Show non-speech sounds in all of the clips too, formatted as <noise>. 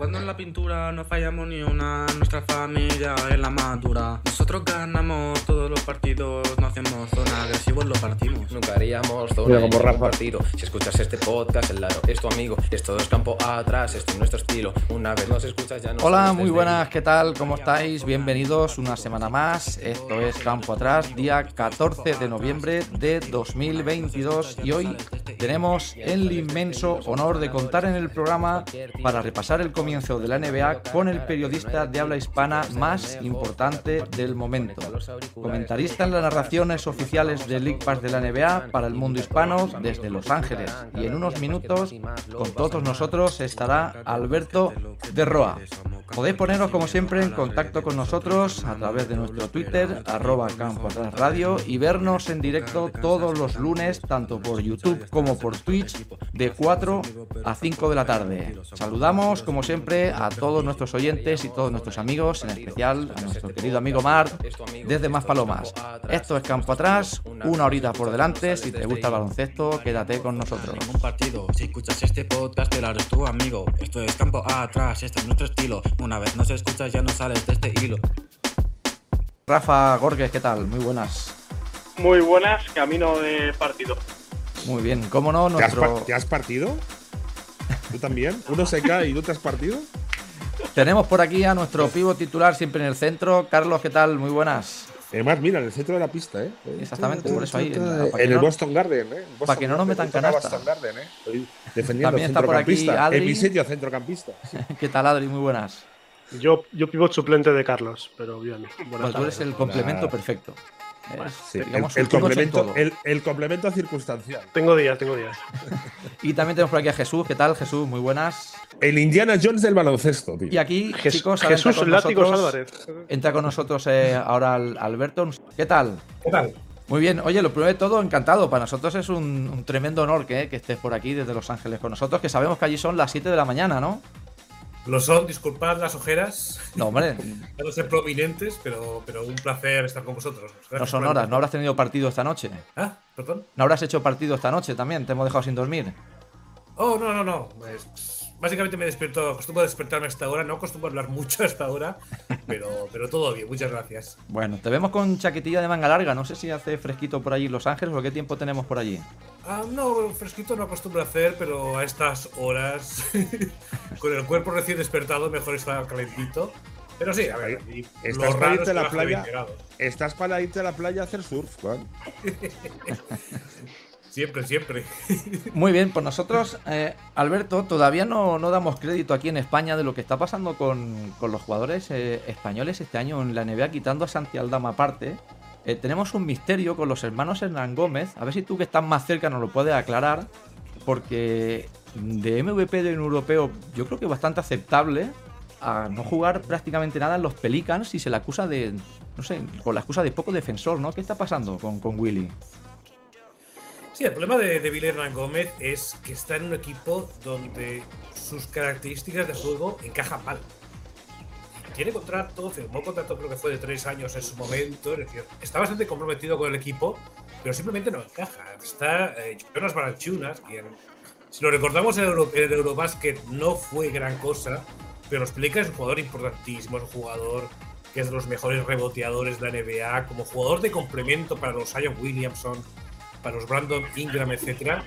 Jugando en la pintura no fallamos ni una, nuestra familia es la madura. Nosotros ganamos todos los partidos, no hacemos zona, agresivos lo partimos. Nunca haríamos zona Mira, como Rafa. partido. Si escuchas este podcast, el Laro es tu amigo. Esto es campo atrás, este es nuestro estilo. Una vez nos escuchas ya no Hola, muy buenas. ¿qué tal? ¿Cómo estáis? Bienvenidos una semana más. Esto es Campo Atrás, día 14 de noviembre de 2022 y hoy tenemos el inmenso honor de contar en el programa para repasar el comienzo de la NBA con el periodista de habla hispana más importante del momento. Comentarista en las narraciones oficiales de League Pass de la NBA para el mundo hispano desde Los Ángeles. Y en unos minutos, con todos nosotros, estará Alberto de Roa. Podéis poneros como siempre en contacto con nosotros a través de nuestro Twitter, arroba Campo Atrás Radio, y vernos en directo todos los lunes, tanto por YouTube como por Twitch, de 4 a 5 de la tarde. Saludamos como siempre a todos nuestros oyentes y todos nuestros amigos, en especial a nuestro querido amigo Mar, desde Más Palomas. Esto es Campo Atrás, una horita por delante, si te gusta el baloncesto, quédate con nosotros. Si escuchas este podcast, te lo amigo. Esto es campo atrás, este es nuestro estilo. Una vez nos escuchas, ya no sales de este hilo. Rafa Gorges, ¿qué tal? Muy buenas. Muy buenas, camino de partido. Muy bien, ¿cómo no? ¿Te has, Nuestro... te has partido? ¿Tú también? ¿Uno se cae y tú te has partido? Tenemos por aquí a nuestro pivo titular siempre en el centro. Carlos, ¿qué tal? Muy buenas. Además, mira, en el centro de la pista, ¿eh? Exactamente, por eso ahí, En, el no- Boston Garden, ¿eh? Boston para que no nos metan canasta. Boston Garden, ¿eh? Estoy defendiendo También está por aquí. Adri. En mi sitio, centrocampista. <laughs> ¿Qué tal, Adri? Muy buenas. Yo, yo pivot suplente de Carlos, pero bien. Bueno, tú eres el complemento perfecto. Eres, Sí, el, digamos, complemento, el, el complemento circunstancial. Tengo días, tengo días. <laughs> Y también tenemos por aquí a Jesús. ¿Qué tal, Jesús? Muy buenas. El Indiana Jones del baloncesto, tío. Y aquí, Jes- chicos, ahora entra Jesús Látigos Álvarez. Entra con nosotros eh, ahora Al- Alberto. ¿Qué tal? ¿Qué tal? Muy bien, oye, lo primero de todo, encantado. Para nosotros es un, un tremendo honor que, que estés por aquí desde Los Ángeles con nosotros, que sabemos que allí son las 7 de la mañana, ¿no? Lo son, disculpad las ojeras, No, hombre, <laughs> no ser prominentes, pero, pero un placer estar con vosotros. Gracias no son horas. ¿No habrás tenido partido esta noche? Ah, perdón. ¿No habrás hecho partido esta noche también? ¿Te hemos dejado sin dormir? Oh, no, no, no. Pues, básicamente me despierto, acostumbro a despertarme a esta hora, no acostumbro a hablar mucho a esta hora, pero, pero todo bien, muchas gracias. Bueno, te vemos con chaquetilla de manga larga. No sé si hace fresquito por allí en Los Ángeles o qué tiempo tenemos por allí. Ah, no, fresquito no acostumbro a hacer, pero a estas horas, <laughs> con el cuerpo recién despertado, mejor estar calentito. Pero sí, a ver, Estás para irte a la playa. 20 grados. Estás para irte a la playa a hacer surf, Juan. <laughs> Siempre, siempre. <laughs> Muy bien, pues nosotros, eh, Alberto, todavía no, no damos crédito aquí en España de lo que está pasando con, con los jugadores eh, españoles este año en la NBA, quitando a Santi Aldama aparte. Eh, tenemos un misterio con los hermanos Hernán Gómez. A ver si tú que estás más cerca nos lo puedes aclarar. Porque de MVP de un europeo, yo creo que bastante aceptable a no jugar prácticamente nada en los Pelicans y se le acusa de, no sé, con la excusa de poco defensor, ¿no? ¿Qué está pasando con, con Willy? Sí, el problema de, de Billy Hernán Gómez es que está en un equipo donde sus características de juego encajan mal. Tiene contrato, firmó contrato creo que fue de tres años en su momento, es decir, está bastante comprometido con el equipo, pero simplemente no encaja. Está eh, Jonas Balanchunas, quien, si lo recordamos en Euro, Eurobasket, no fue gran cosa, pero Pelicans es un jugador importantísimo, es un jugador que es de los mejores reboteadores de la NBA, como jugador de complemento para los Zion Williamson, para los Brandon Ingram, etcétera,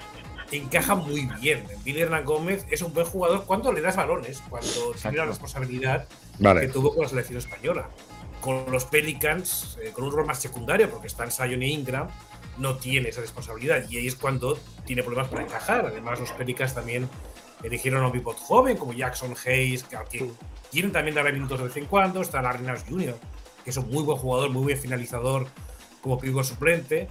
encaja muy bien. Billy Hernán Gómez es un buen jugador cuando le das balones, cuando tiene la responsabilidad que Vale. tuvo con la selección española. Con los Pelicans, eh, con un rol más secundario, porque están Zion e Ingram, no tiene esa responsabilidad y ahí es cuando tiene problemas para encajar. Además, los Pelicans también eligieron a un pivot joven como Jackson Hayes, que que tienen también darle minutos de vez en cuando. Está Larry Nash Jr., que es un muy buen jugador, muy buen finalizador como pivot suplente.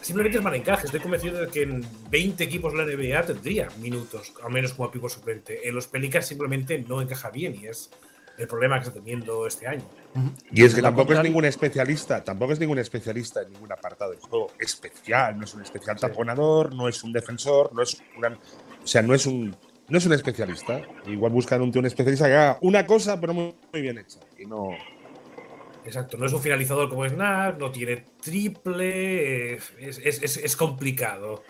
Simplemente es mal encaje. Estoy convencido de que en 20 equipos de la NBA tendría minutos, al menos como pivot suplente. En los Pelicans simplemente no encaja bien y es el problema que está teniendo este año. Y es que tampoco es ningún especialista, tampoco es ningún especialista en ningún apartado del juego especial, no es un especial taponador, no es un defensor, no es una, o sea, no es un no es un especialista. Igual buscan un tío un especialista que haga una cosa, pero muy, muy bien hecha. Y no. Exacto, no es un finalizador como Snap, no tiene triple, es, es- es- es complicado.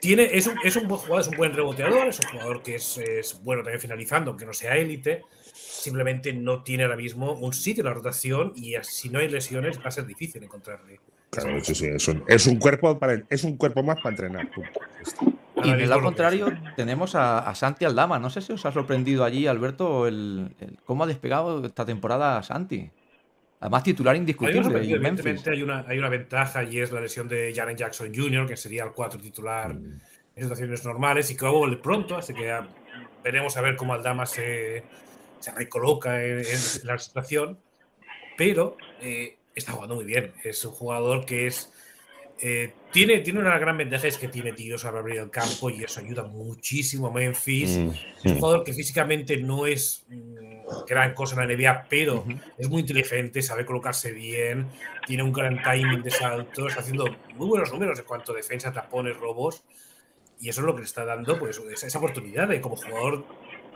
Tiene, es, un, es un buen jugador, es un buen reboteador, es un jugador que es, es bueno también finalizando, aunque no sea élite. Simplemente no tiene ahora mismo un sitio en la rotación y si no hay lesiones va a ser difícil encontrarle. Claro, sí, sí, es un, es un cuerpo para, es un cuerpo más para entrenar. Y Ahora en el mismo lado contrario tenemos a, a Santi Aldama. No sé si os ha sorprendido allí, Alberto, el, el- cómo ha despegado esta temporada Santi. Además, titular indiscutible. Memphis. evidentemente hay una, hay una ventaja y es la lesión de Jaren Jackson Jr., que sería el 4 titular Mm. en situaciones normales y que va a volver pronto, así que ya veremos a ver cómo Aldama se, se recoloca en, en la situación, pero eh, está jugando muy bien. Es un jugador que es eh, tiene, tiene una gran ventaja, es que tiene tiros para abrir el campo y eso ayuda muchísimo a Memphis. Mm, Es un mm. jugador que físicamente no es mm, gran cosa en la NBA, pero Ujú. es muy inteligente, sabe colocarse bien, tiene un gran timing de saltos, haciendo muy buenos números en cuanto a defensa, tapones, robos. Y eso es lo que le está dando pues, esa, esa oportunidad de como jugador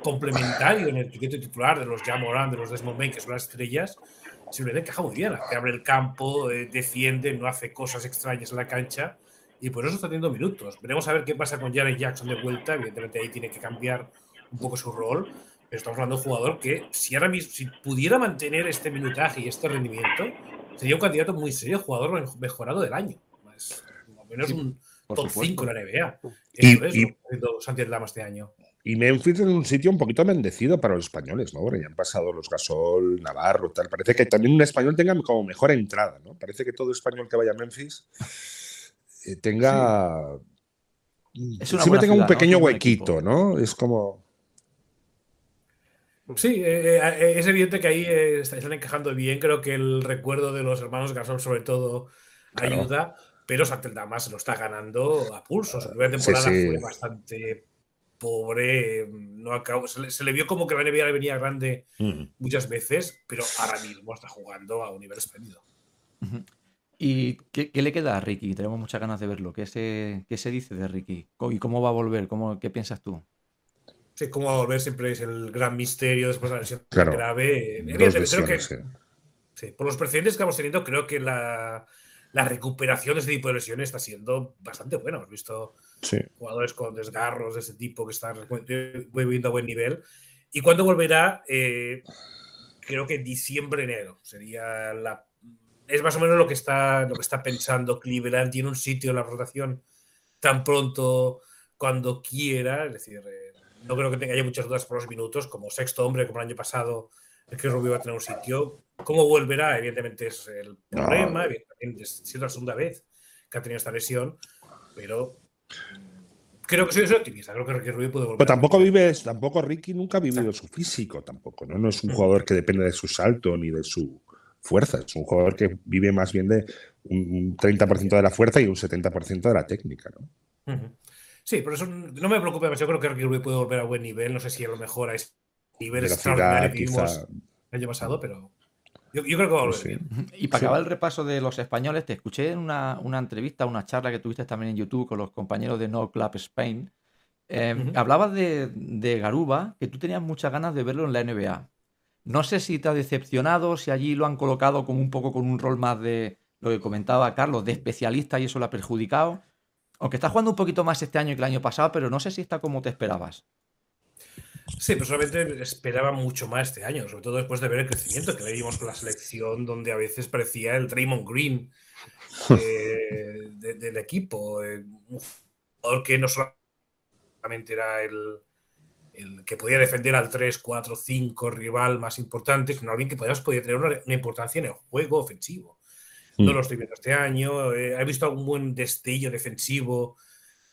complementario en el piquete titular de los Jamoran, de los Desmond Bain, que son las estrellas. Simplemente encaja muy bien, te abre el campo, eh, defiende, no hace cosas extrañas en la cancha y por eso está teniendo minutos. Veremos a ver qué pasa con Jaren Jackson de vuelta. Evidentemente ahí tiene que cambiar un poco su rol, pero estamos hablando de un jugador que si ahora mismo si pudiera mantener este minutaje y este rendimiento, sería un candidato muy serio, jugador mejorado del año. Es, al menos Sí, un top supuesto. 5 en la NBA. Y- Eso es y- lo que está haciendo Santi Aldama este año. Y Memphis es un sitio un poquito bendecido para los españoles, ¿no? Porque ya han pasado los Gasol, Navarro, tal. Parece que también un español tenga como mejor entrada, ¿no? Parece que todo español que vaya a Memphis eh, tenga. Es una siempre tenga un pequeño Es huequito. ¿no? Es como. Sí, eh, eh, es evidente que ahí eh, están encajando bien. Creo que el recuerdo de los hermanos Gasol, sobre todo, Claro. ayuda. Pero Santeldama se lo está ganando a pulso. Su primera Sí, temporada sí. fue bastante pobre. No acabó, se, le, se le vio como que la NBA le venía grande mm, muchas veces, pero ahora mismo está jugando a un nivel espléndido. ¿Y qué, qué le queda a Ricky? Tenemos muchas ganas de verlo. ¿Qué se, qué se dice de Ricky? ¿Y cómo va a volver? ¿Cómo, ¿Qué piensas tú? Sí, cómo va a volver siempre es el gran misterio después de la lesión Claro. grave. dos Evidentemente, creo que lesiones, sí. Sí, por los precedentes que estamos teniendo, creo que la, la recuperación de este tipo de lesiones está siendo bastante buena. Hemos visto Sí. jugadores con desgarros de ese tipo que están volviendo a buen nivel. ¿Y cuándo volverá? Eh, creo que diciembre, enero. Sería la. Es más o menos lo que está, lo que está pensando Cleveland. Tiene un sitio en la rotación tan pronto cuando quiera. Es decir, eh, no creo que tenga ya muchas dudas por los minutos. Como sexto hombre, como el año pasado, el que Rubio va a tener un sitio. ¿Cómo volverá? Evidentemente es el problema. Evidentemente, es la segunda vez que ha tenido esta lesión. Pero mm, creo que soy, soy optimista. Creo que Ricky Rubio puede volver. Pero tampoco vives, tampoco Ricky nunca ha vivido su físico, tampoco, ¿no? No es un jugador que depende de su salto ni de su fuerza, es un jugador que vive más bien de un un 30% de la fuerza y un 70% de la técnica, ¿no? Sí, por eso no me preocupa demasiado. Creo que Ricky Rubio puede volver a buen nivel. No sé si a lo mejor a ese nivel extraordinario Velocidad, que vimos. El año pasado, pero yo, yo creo que va a volver pues sí. bien. Ujú. Y para Sí. acabar el repaso de los españoles, te escuché en una, una entrevista, una charla que tuviste también en YouTube con los compañeros de No Club Spain. Eh, Ujú. Hablabas de, de Garuba, que tú tenías muchas ganas de verlo en la NBA. No sé si te ha decepcionado, si allí lo han colocado como un poco con un rol más de lo que comentaba Carlos, de especialista y eso lo ha perjudicado. Aunque está jugando un poquito más este año que el año pasado, pero no sé si está como te esperabas. Sí, personalmente esperaba mucho más este año, sobre todo después de ver el crecimiento que vimos con la selección, donde a veces parecía el Draymond Green <laughs> eh, de- del equipo. eh, un jugador que no solamente era el, el que podía defender al 3, 4, 5 rival más importante, sino alguien que podía, podía tener una, una importancia en el juego ofensivo. No Mm. lo estoy viendo este año. eh, he visto algún buen destello defensivo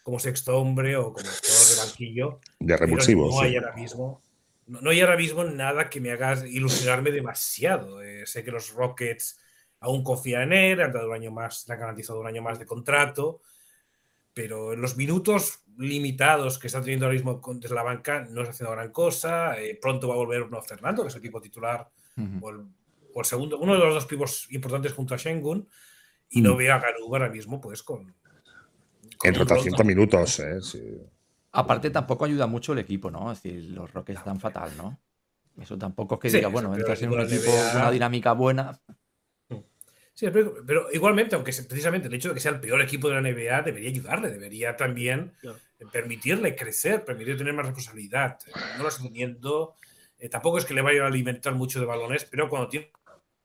como sexto hombre o como jugador de banquillo. De revulsivo, no sí. hay ahora mismo. No, no hay ahora mismo nada que me haga ilusionarme demasiado. Eh, sé que los Rockets aún confían en él, han dado un año más, le han garantizado un año más de contrato, pero en los minutos limitados que está teniendo ahora mismo desde la banca no está haciendo gran cosa. Eh, pronto va a volver uno Fernando, que es el equipo titular, Ujú. o el, o el segundo, uno de los dos pibos importantes junto a Shengun, y no Mm. veo a Garuba ahora mismo, pues con. En rotación con minutos, ¿eh? Sí. Aparte, tampoco ayuda mucho el equipo, ¿no? Es decir, los Rockets están fatal, ¿no? Eso tampoco es que Sí, diga, bueno, entras en un equipo con una dinámica buena. Sí, pero, pero igualmente, aunque precisamente el hecho de que sea el peor equipo de la NBA debería ayudarle, debería también Claro. permitirle crecer, permitirle tener más responsabilidad. No lo está teniendo. eh, tampoco es que le vaya a alimentar mucho de balones, pero cuando tiene,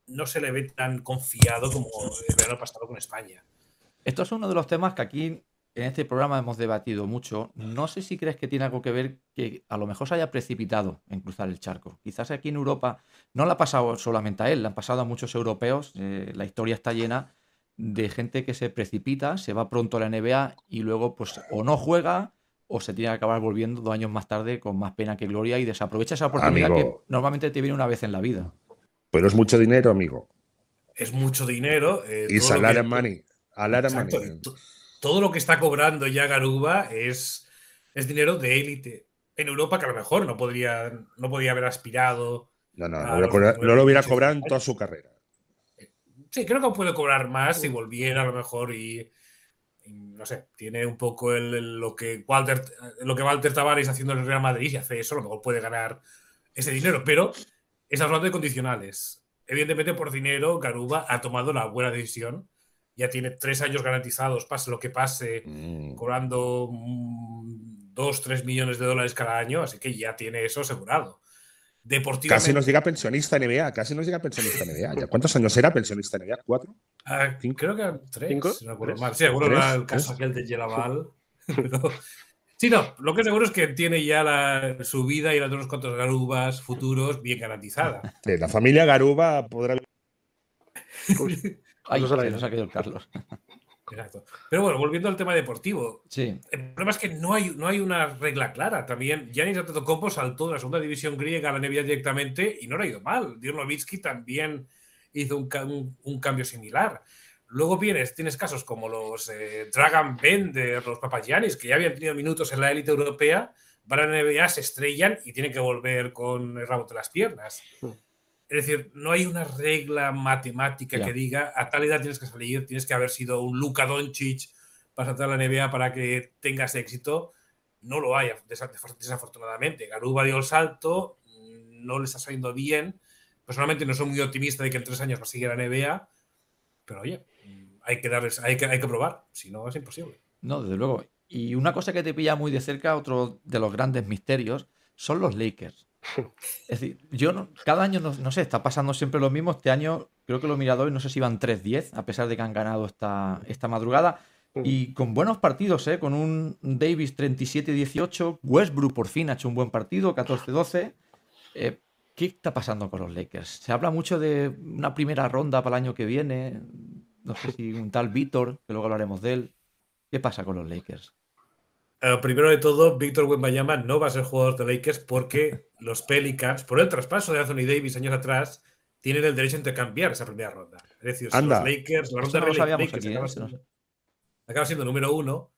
no se le ve tan confiado como el verano pasado con España. Esto es uno de los temas que aquí en este programa hemos debatido mucho. No sé si crees que tiene algo que ver que a lo mejor se haya precipitado en cruzar el charco. Quizás aquí en Europa no le ha pasado solamente a él, le han pasado a muchos europeos. eh, la historia está llena de gente que se precipita, se va pronto a la NBA y luego pues o no juega o se tiene que acabar volviendo dos años más tarde con más pena que gloria y desaprovecha esa oportunidad Amigo. que normalmente te viene una vez en la vida. Pero es mucho dinero, amigo. Es mucho dinero. eh, Y and money. Exacto, Todo lo que está cobrando ya Garuba es, es dinero de élite. En Europa que a lo mejor no podría, no podía haber aspirado. No, no, no, lo- no lo 19, hubiera 18 cobrado en toda su carrera. Sí, creo que puede cobrar más si volviera a lo mejor y, y no sé, tiene un poco el, el- lo que Walter lo que Walter Tavares haciendo en el Real Madrid y hace eso, a lo mejor puede ganar ese dinero, pero estamos hablando de condicionales. Evidentemente por dinero Garuba ha tomado la buena decisión. Ya tiene tres años garantizados, pase lo que pase, Mm. cobrando 2, 3 millones de dólares cada año, así que ya tiene eso asegurado. Deportivamente, Casi nos llega pensionista NBA, casi nos llega pensionista NBA. ¿Ya ¿Cuántos años era pensionista NBA? ¿Cuatro? ah, cinco- creo que eran tres, cinco, si no recuerdo tres, mal. Sí, seguro tres, era el tres. caso aquel de Yelaval. <laughs> pero- Sí, no, lo que seguro es que tiene ya la, su vida y la de unos cuantos garubas futuros bien garantizada. De la familia Garuba podrá. <laughs> Ay, Carlos al se nos ha caído el Carlos. <laughs> Exacto. Pero bueno, volviendo al tema deportivo, Sí, el problema es que no hay, no hay una regla clara. También Giannis Antetokounmpo saltó de la segunda división griega a la NBA directamente y no le ha ido mal. Dirk Nowitzki también hizo un, ca- un- un cambio similar. Luego vienes, tienes casos como los eh, Dragon Bender, los Papagiannis, que ya habían tenido minutos en la élite europea, van a la NBA, se estrellan y tienen que volver con el rabo de las piernas. Mm. Es decir, no hay una regla matemática que diga a tal edad tienes que salir, tienes que haber sido un Luka Doncic para saltar a la NBA para que tengas éxito. No lo hay, desa- desafortunadamente. Garuba dio el salto, mm, no le está saliendo bien. Personalmente no soy muy optimista de que en tres años va a seguir a la NBA, pero oye, mm, hay que, darles, hay que, hay que probar, si no es imposible. No, desde luego. Y una cosa que te pilla muy de cerca, otro de los grandes misterios, son los Lakers. <laughs> Es decir, yo no- cada año, no, no sé, está pasando siempre lo mismo. Este año creo que los miradores no sé si iban 3-10, a pesar de que han ganado esta, esta madrugada. Y con buenos partidos, ¿eh? con un Davis 37-18, Westbrook por fin ha hecho un buen partido, 14-12. Eh, ¿Qué está pasando con los Lakers? Se habla mucho de una primera ronda para el año que viene. No sé si un tal Víctor, que luego hablaremos de él. ¿Qué pasa con los Lakers? Eh, primero de todo, Víctor Wembanyama no va a ser jugador de Lakers porque los Pelicans, por el traspaso de Anthony Davis años atrás, tienen el derecho a intercambiar esa primera ronda. Es decir, si Anda. los Lakers, la ronda no de Lakers aquí, ¿eh? acaba, no- siendo, acaba siendo número uno,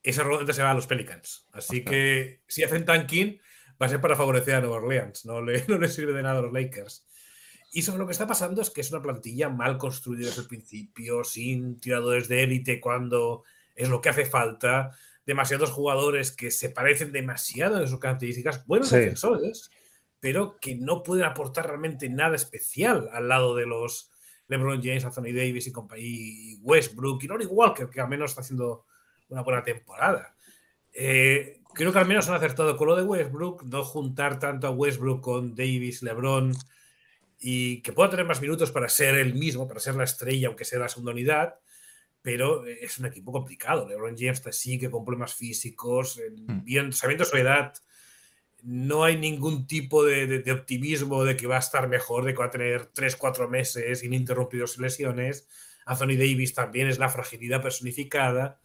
esa ronda se va a los Pelicans. Así que si hacen tanking, va a ser para favorecer a Nueva Orleans. No le, <laughs> no le sirve de nada a los Lakers. Y sobre lo que está pasando es que es una plantilla mal construida desde el principio, sin tiradores de élite cuando es lo que hace falta, demasiados jugadores que se parecen demasiado en sus características, buenos Sí. defensores, pero que no pueden aportar realmente nada especial al lado de los LeBron James, Anthony Davis y, y Westbrook y Lonnie Walker, que al menos está haciendo una buena temporada. Eh, creo que al menos han acertado con lo de Westbrook, no juntar tanto a Westbrook con Davis, LeBron y que pueda tener más minutos para ser el mismo, para ser la estrella, aunque sea la segunda unidad, pero es un equipo complicado. LeBron James sigue con problemas físicos, en- Mm. bien, sabiendo su edad, no hay ningún tipo de, de- de optimismo de que va a estar mejor, de que va a tener 3-4 meses ininterrumpidos sin lesiones. Anthony Davis también es la fragilidad personificada.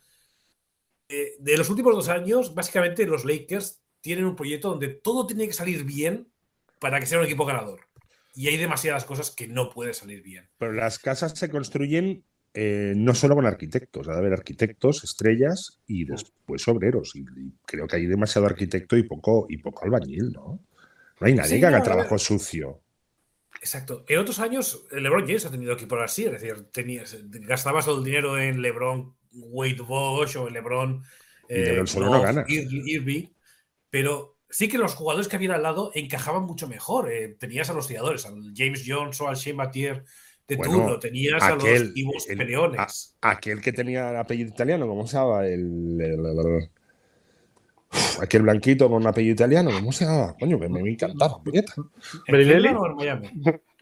Eh, de los últimos dos años, básicamente los Lakers tienen un proyecto donde todo tiene que salir bien para que sea un equipo ganador. Y hay demasiadas cosas que no pueden salir bien. Pero las casas se construyen eh, no solo con arquitectos, ha de haber arquitectos, estrellas y después obreros. Y, y creo que hay demasiado arquitecto y poco, y poco albañil, ¿no? No hay nadie Sí, que haga no, trabajo sucio. Exacto. En otros años, el LeBron James ha tenido equipos así, es decir, tenías, gastabas todo el dinero en LeBron Wade Bosch o en LeBron eh, solo no Love, ganas. Ir- Irving, pero sí que los jugadores que había al lado encajaban mucho mejor. eh, tenías a los tiradores, al James Jones o al Shea Batier de Bueno, turno, tenías a los Ivos el- Peleones. Aquel que tenía el apellido italiano, ¿cómo se llamaba? El, el- el- el- aquel blanquito con apellido italiano, ¿cómo se llamaba? Coño, me, me encantaba, puñeta. ¿En Belinelli. Cleveland o en Miami?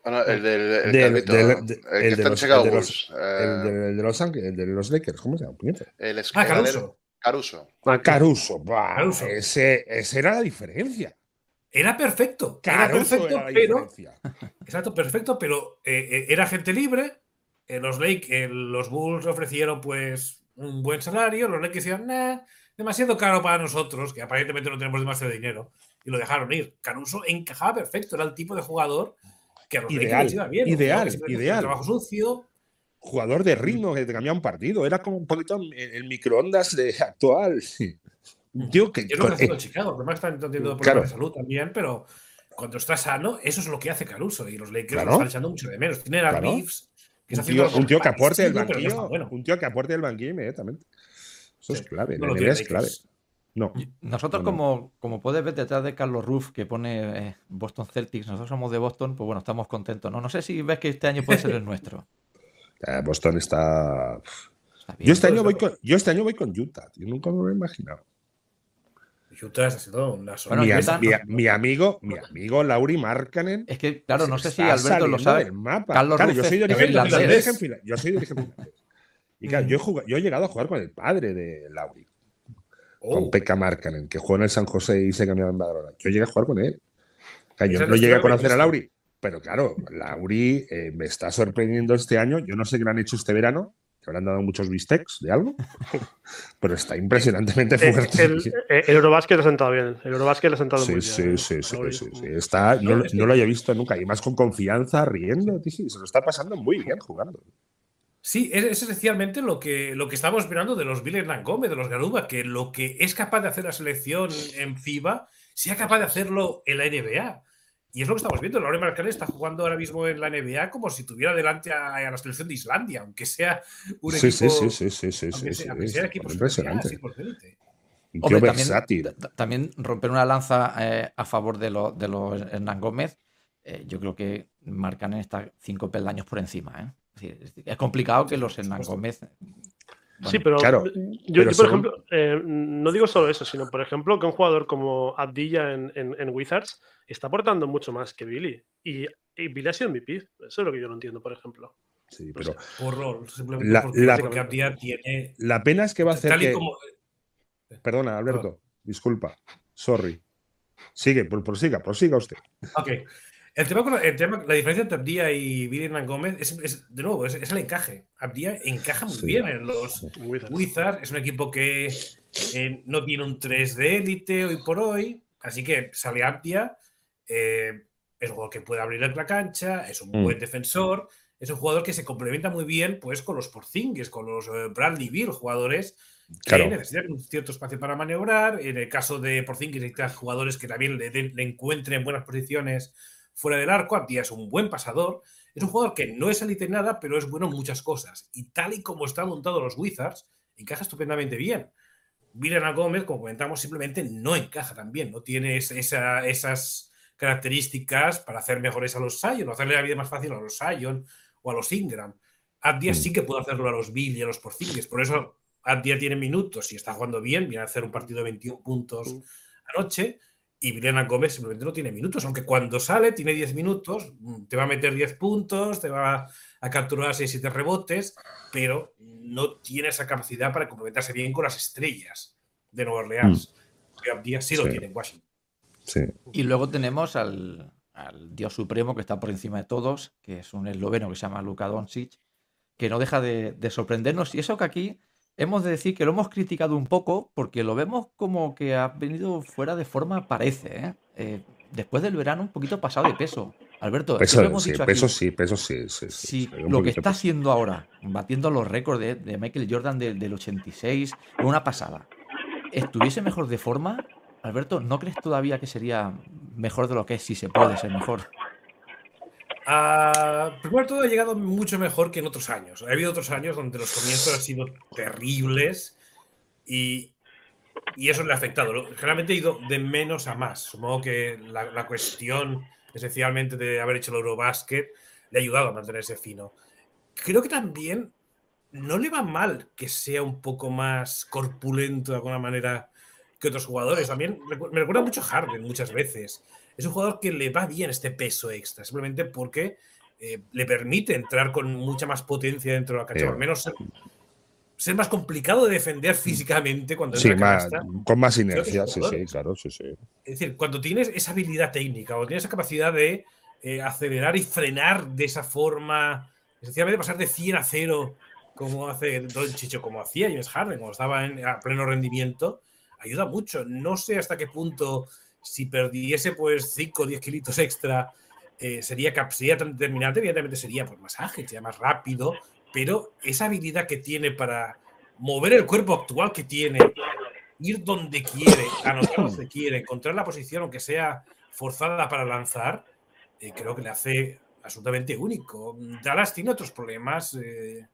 Bueno, el del el Del- el que está en los- el de Bulls. El eh, de, el de los Ángeles, el de los Lakers, ¿cómo se llama? Puñeta. el Ah, Caruso. Caruso. Ah, Caruso, Caruso. Ese, ese era la diferencia. Era perfecto. Era perfecto, era la pero. <laughs> Exacto, perfecto, pero eh, eh, era gente libre. eh, los Lake, eh, los Bulls ofrecieron pues un buen salario. Los Lakers decían, nah, demasiado caro para nosotros, que aparentemente no tenemos demasiado dinero. Y lo dejaron ir. Caruso encajaba perfecto, era el tipo de jugador que a los Ideal, Lakers iba bien. ideal, hacía ideal. Trabajo sucio. Jugador de ritmo que te cambia un partido. Era como un poquito el, el microondas de actual. sí. Un tío que. Y es lo que con- haciendo en Chicago. El que están teniendo problemas Claro. de salud también, pero cuando está sano, eso es lo que hace Caruso. Y los Lakers Claro. lo están echando mucho de menos. Tienen a Claro. Reeves, que un, está tío, haciendo un tío que aporte no está banquillo. bueno. Un tío que aporte del banquillo inmediatamente. Eso es clave. no la lo NBA es clave. No. Nosotros, No, no. como, como puedes ver detrás de Carlos Ruff, que pone eh, Boston Celtics, nosotros somos de Boston, pues bueno, estamos contentos. No, no sé si ves que este año puede ser el nuestro. <laughs> Eh, Boston está. Está bien. Yo este, año voy con, yo este año voy con Utah. Yo nunca me lo he imaginado. Utah está siendo una Bueno, sorpresa. mi, mi- no- mi amigo, mi amigo Lauri Markkanen. Es que, claro, no sé si Alberto lo sabe. del mapa. Carlos Claro, yo soy de origen, yo soy de finlandés. yo soy de origen finlandés. Y claro, yo he, jugado- yo he llegado a jugar con el padre de Lauri, Oh, con Pekka Markkanen, que jugó en el San José y se cambió en Badalona. Yo llegué a jugar con él. Claro, yo no llegué a conocer a. Lauri, pero claro, Lauri eh, me está sorprendiendo este año. Yo no sé qué le han hecho este verano, que habrán dado muchos bistecs de algo, <laughs> pero está impresionantemente Eh, fuerte. el, eh, el Eurobasket le ha sentado bien. El Eurobasket le ha sentado Sí, muy sí, bien. sí, sí, Lauri. sí, sí. Está, no, lo había visto nunca. Y más con confianza, riendo. sí, se lo está pasando muy bien jugando. Sí, es, es esencialmente lo que, lo que estamos esperando de los Bill Gómez, de los Garuba, que lo que es capaz de hacer la selección en FIBA, sea capaz de hacerlo en la NBA. Y es lo que estamos viendo. Laure Markkanen está jugando ahora mismo en la NBA como si tuviera delante a, a la selección de Islandia, aunque sea un Sí, equipo. sí, sí, sí, sí, sí, aunque sí, sea, sí, aunque sea sí, equipos impresionante. Hombre, también, versátil. también romper una lanza eh, a favor de los de Hernán Gómez, eh, yo creo que Marcanen está cinco peldaños por encima. ¿eh? Es, complicado que los Hernán Gómez. Sí, pero claro, yo, pero yo, por según- ejemplo, eh, no digo solo eso, sino, por ejemplo, que un jugador como Abdilla en, en, en Wizards está aportando mucho más que Billy. Y, y Billy ha sido MVP. Eso es lo que yo no entiendo, por ejemplo. Sí, pero Por rol, simplemente La- porque, la- tiene. la pena es que va a hacer Tal y que. como. Perdona, Alberto. Disculpa. Sorry. Sigue, por- prosiga, prosiga usted. Ok. El tema, con la, el tema- la diferencia entre Abdía y Billy Hernán Gómez es, es, de nuevo, es, es el encaje. Abdía encaja muy Sí. bien en los Wizards. Wizards. Es un equipo que eh, no tiene un 3 de élite hoy por hoy. Así que sale Abdía. Eh, es un jugador que puede abrir la cancha, es un Mm. buen defensor. Es un jugador que se complementa muy bien pues, con los Porzingis, con los eh, Bradley Bill, jugadores que Claro. necesitan un cierto espacio para maniobrar. En el caso de Porzingis, necesitan jugadores que también le, den- le encuentren en buenas posiciones fuera del arco. Abdía es un buen pasador. Es un jugador que no es élite en nada, pero es bueno en muchas cosas. Y tal y como están montados los Wizards, encaja estupendamente bien. Vilena Gómez, como comentamos, simplemente no encaja tan bien. No tiene es- esa- esas características para hacer mejores a los Sion, o hacerle la vida más fácil a los Sion o a los Ingram. Abdia Mm. sí que puede hacerlo a los Bill y a los Porzingis. Por eso Abdia tiene minutos y está jugando bien. Viene a hacer un partido de 21 puntos Mm. anoche. Y Vilena Gómez simplemente no tiene minutos, aunque cuando sale tiene 10 minutos, mm, te va a meter 10 puntos, te va a capturar 6-7 rebotes, pero no tiene esa capacidad para complementarse bien con las estrellas de Nueva Orleans. Abdia sí, lo Mm. Tiene en Washington. Sí. Y luego tenemos al, al Dios Supremo que está por encima de todos, que es un esloveno que se llama Luka Doncic, que no deja de, de sorprendernos. Y eso que aquí hemos de decir que lo hemos criticado un poco porque lo vemos como que ha venido fuera de forma, parece. ¿eh? Eh, después del verano, un poquito pasado de peso. Alberto, Peso, hemos sí, dicho aquí. peso sí, peso sí. sí, sí, Si lo que está peso. haciendo ahora, batiendo los récords de, de Michael Jordan del, del 86, es una pasada. ¿Estuviese mejor de forma? Alberto, ¿no crees todavía que sería mejor de lo que es si se puede ser mejor? Ah, primero todo, ha llegado mucho mejor que en otros años. Ha habido otros años donde los comienzos han sido terribles y y eso le ha afectado. Generalmente ha ido de menos a más. Supongo que la, la cuestión, esencialmente, de haber hecho el Eurobasket le ha ayudado a mantenerse fino. Creo que también no le va mal que sea un poco más corpulento de alguna manera que otros jugadores. También me recuerda mucho a Harden muchas veces. Es un jugador que le va bien este peso extra, simplemente porque eh, le permite entrar con mucha más potencia dentro de la cancha, Eh, al menos ser, ser más complicado de defender físicamente cuando Sí, más- con más inercia, sí, sí, claro, sí, sí. Es decir, cuando tienes esa habilidad técnica o tienes esa capacidad de eh, acelerar y frenar de esa forma, esencialmente pasar de 100 a 0, como hace Doncic o como hacía James Harden cuando estaba en, a pleno rendimiento, ayuda mucho. No sé hasta qué punto, si perdiese pues 5 o 10 kilitos extra, eh, sería, sería tan determinante. Evidentemente sería pues, más ágil, sería más rápido, pero esa habilidad que tiene para mover el cuerpo actual que tiene, ir donde quiere, anotar <coughs> donde quiere, encontrar la posición, aunque sea forzada para lanzar, eh, creo que le hace absolutamente único. Dallas tiene otros problemas. eh,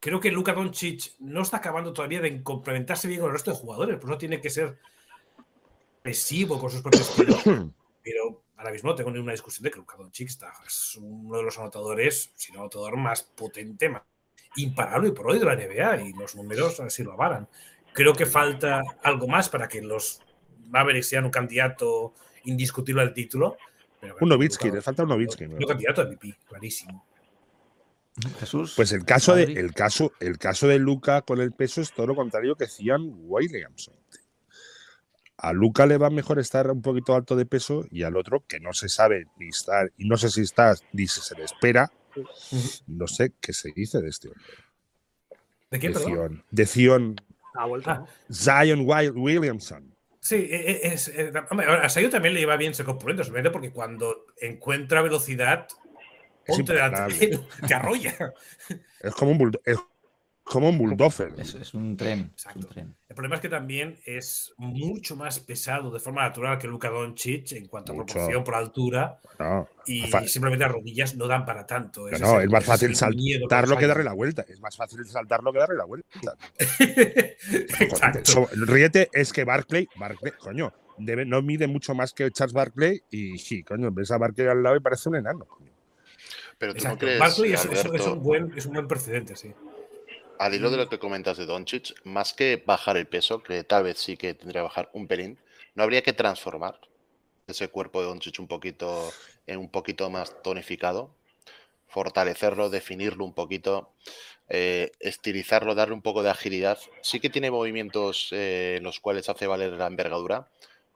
creo que Luka Doncic no está acabando todavía de complementarse bien con el resto de jugadores, por eso tiene que ser agresivo con sus propios tiros. <clears throat> Pero ahora mismo tengo una discusión de que Luka Doncic está, es uno de los anotadores, si no anotador más potente, más imparable por hoy de la NBA y los números así lo avalan. Creo que falta algo más para que los Mavericks sean un candidato indiscutible al título. pero Un Luka- le falta un Nowitzki. ¿no? Un candidato a MVP, clarísimo. Jesús. Pues el caso, de, el, caso, el caso de Luca con el peso es todo lo contrario que Cian Williamson. A Luca le va mejor estar un poquito alto de peso y al otro, que no se sabe ni estar, y no sé si está ni si se le espera, no sé qué se dice de este hombre. ¿De quién, De perdón? Zion. De Zion. Ah. Zion Wild Williamson. Sí, e- e- es, eh, hombre, a Sayo también le lleva bien ser corpulento, simplemente porque cuando encuentra velocidad, Es ponte delante de imparable. él, te arrolla. Es como un, bulldo- es como un bulldozer. Es, es un tren. es un Exacto. tren. El problema es que también es mucho más pesado de forma natural que Luka Doncic en cuanto a proporción por altura No, y simplemente las rodillas no dan para tanto. no, Ese no, es más fácil saltarlo que darle la vuelta. Es más fácil saltarlo que darle la vuelta. <laughs> Exacto. So- ríete, es que Barclay, Barclay, coño, debe- no mide mucho más que Charles Barclay y sí, coño, ves a Barclay al lado y parece un enano. coño. Pero tú no Exacto. crees, Barkley es, un buen, es un buen precedente, sí. al hilo de lo que comentas de Doncic, más que bajar el peso, que tal vez sí que tendría que bajar un pelín, no habría que transformar ese cuerpo de Doncic un poquito en un poquito más tonificado, fortalecerlo, definirlo un poquito, eh, estilizarlo, darle un poco de agilidad. Sí que tiene movimientos eh, en los cuales hace valer la envergadura,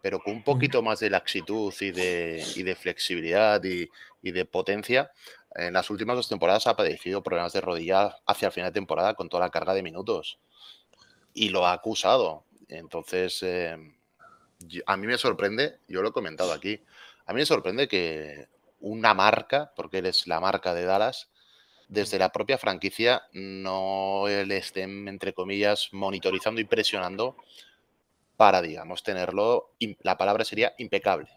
pero con un poquito más de laxitud y de, y de flexibilidad y, y de potencia. En las últimas dos temporadas ha padecido problemas de rodilla hacia el final de temporada con toda la carga de minutos. Y lo ha acusado. Entonces, eh, yo- a mí me sorprende, yo lo he comentado aquí, a mí me sorprende que una marca, porque él es la marca de Dallas, desde la propia franquicia no le estén, entre comillas, monitorizando y presionando para, digamos, tenerlo, la palabra sería impecable.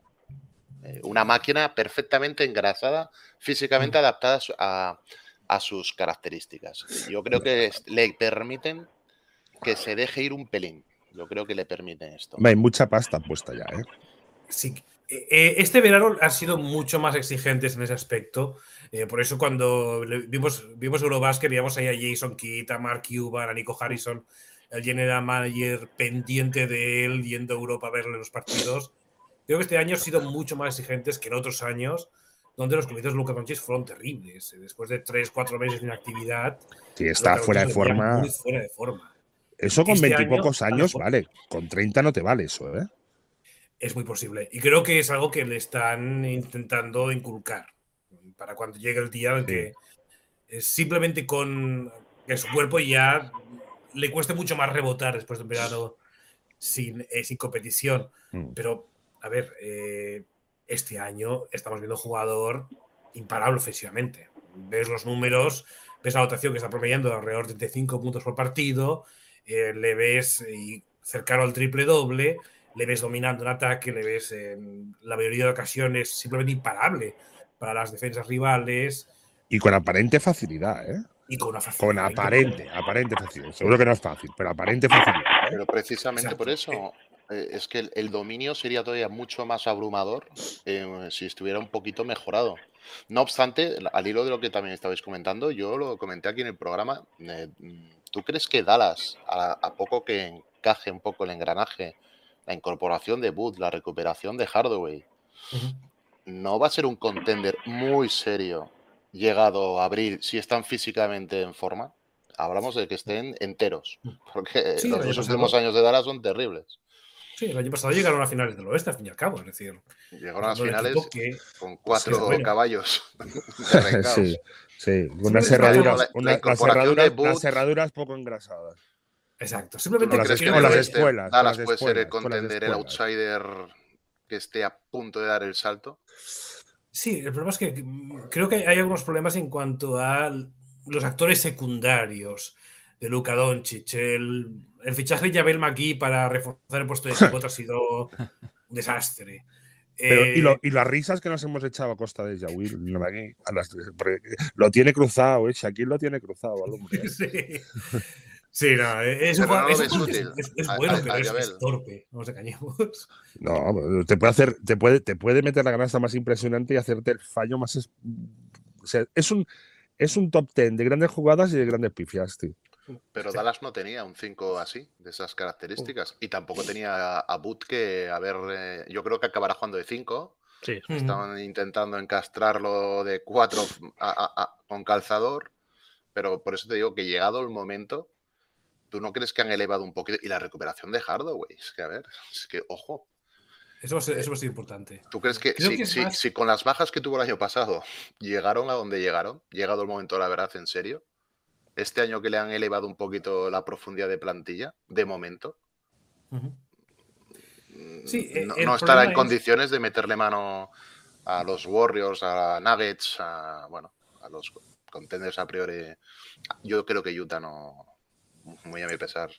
Eh, una máquina perfectamente engrasada, físicamente adaptada a a, sus características. Yo creo que le permiten que se deje ir un pelín. Yo creo que le permiten esto. Hay mucha pasta puesta ya, ¿eh? Sí. Eh, eh, Este verano han sido mucho más exigentes en ese aspecto. Eh, por eso cuando vimos, vimos Eurobasket, veíamos ahí a Jason Kidd, a Mark Cuban, a Nico Harrison, el general manager pendiente de él, yendo a Europa a verle los partidos. Creo que este año han sido mucho más exigentes que en otros años, donde los comienzos de Luka Doncic fueron terribles. Eh, Después de tres, cuatro meses de inactividad, Si está Luka fuera de forma. muy fuera de forma. Eso con este veintipocos año, años, vale. Con 30 no te vale eso, ¿eh? Es muy posible. Y creo que es algo que le están intentando inculcar para cuando llegue el día en que eh, simplemente con que su cuerpo ya le cueste mucho más rebotar después de un verano sin, eh, sin competición. Mm. Pero, a ver, eh, este año estamos viendo un jugador imparable ofensivamente. Ves los números, ves la dotación que está promediando alrededor de 35 puntos por partido, eh, le ves eh, y cercano al triple doble, le ves dominando un ataque, le ves en la mayoría de ocasiones simplemente imparable para las defensas rivales Y con aparente facilidad, ¿eh? y con una facilidad. Con aparente, aparente facilidad. Seguro que no es fácil, pero aparente facilidad. ¿eh? Pero precisamente por eso es que el, el dominio sería todavía mucho más abrumador eh, si estuviera un poquito mejorado. No obstante, al hilo de lo que también estabais comentando, yo lo comenté aquí en el programa. eh, ¿Tú crees que Dallas, a, a poco que encaje un poco el engranaje, la incorporación de Booth, la recuperación de Hardaway, no va a ser un contender muy serio llegado a abril si están físicamente en forma? Hablamos de que estén enteros, porque Sí, el los dos últimos años de Dallas son terribles. Sí, el año pasado llegaron a finales del oeste, al fin y al cabo. Es decir, Llegaron a las finales que con cuatro bueno. caballos <laughs> de. <laughs> Sí, sí. Unas la- herraduras, la las, las herraduras poco engrasadas. Exacto. ¿Tú Simplemente las que las escuelas, Dallas las puede ser el contender, el outsider que esté a punto de dar el salto? Sí, el problema es que mm, creo que hay algunos problemas en cuanto a los actores secundarios de Luka Doncic. El, el fichaje de Javel McGee para reforzar el puesto de pivot ha sido un desastre. Pero, Eh, y, lo- y las risas que nos hemos echado a costa de Yawil, no me aquí, a las- porque lo tiene cruzado, ¿eh? Shaquille lo tiene cruzado al hombre. <laughs> sí. Sí, no, es, un Pero no jugador- lo es- ves es- útil. es- es A- bueno, a- pero a es, torpe, no nos engañemos. No, pero te puede hacer, te puede, te puede meter la canasta más impresionante y hacerte el fallo más. es- o sea, es un, es un top ten de grandes jugadas y de grandes pifias, tío. Pero Sí. Dallas no tenía un 5 así, de esas características. Y tampoco tenía a, Boot que, a ver, eh, yo creo que acabará jugando de 5. Sí. Estaban intentando encastrarlo de 4 con calzador. Pero por eso te digo que llegado el momento, ¿tú no crees que han elevado un poquito? Y la recuperación de Hardaway, es que a ver, es que ojo. Eso va a ser, eso va a ser importante. ¿Tú crees que, si, que si- más- si con las bajas que tuvo el año pasado llegaron a donde llegaron, llegado el momento de la verdad en serio, este año que le han elevado un poquito la profundidad de plantilla, de momento, mm, Sí, e- no, no estará en es- condiciones de meterle mano a los Warriors, a Nuggets, a, bueno, a los contenders a priori. Yo creo que Utah no, muy a mi pesar,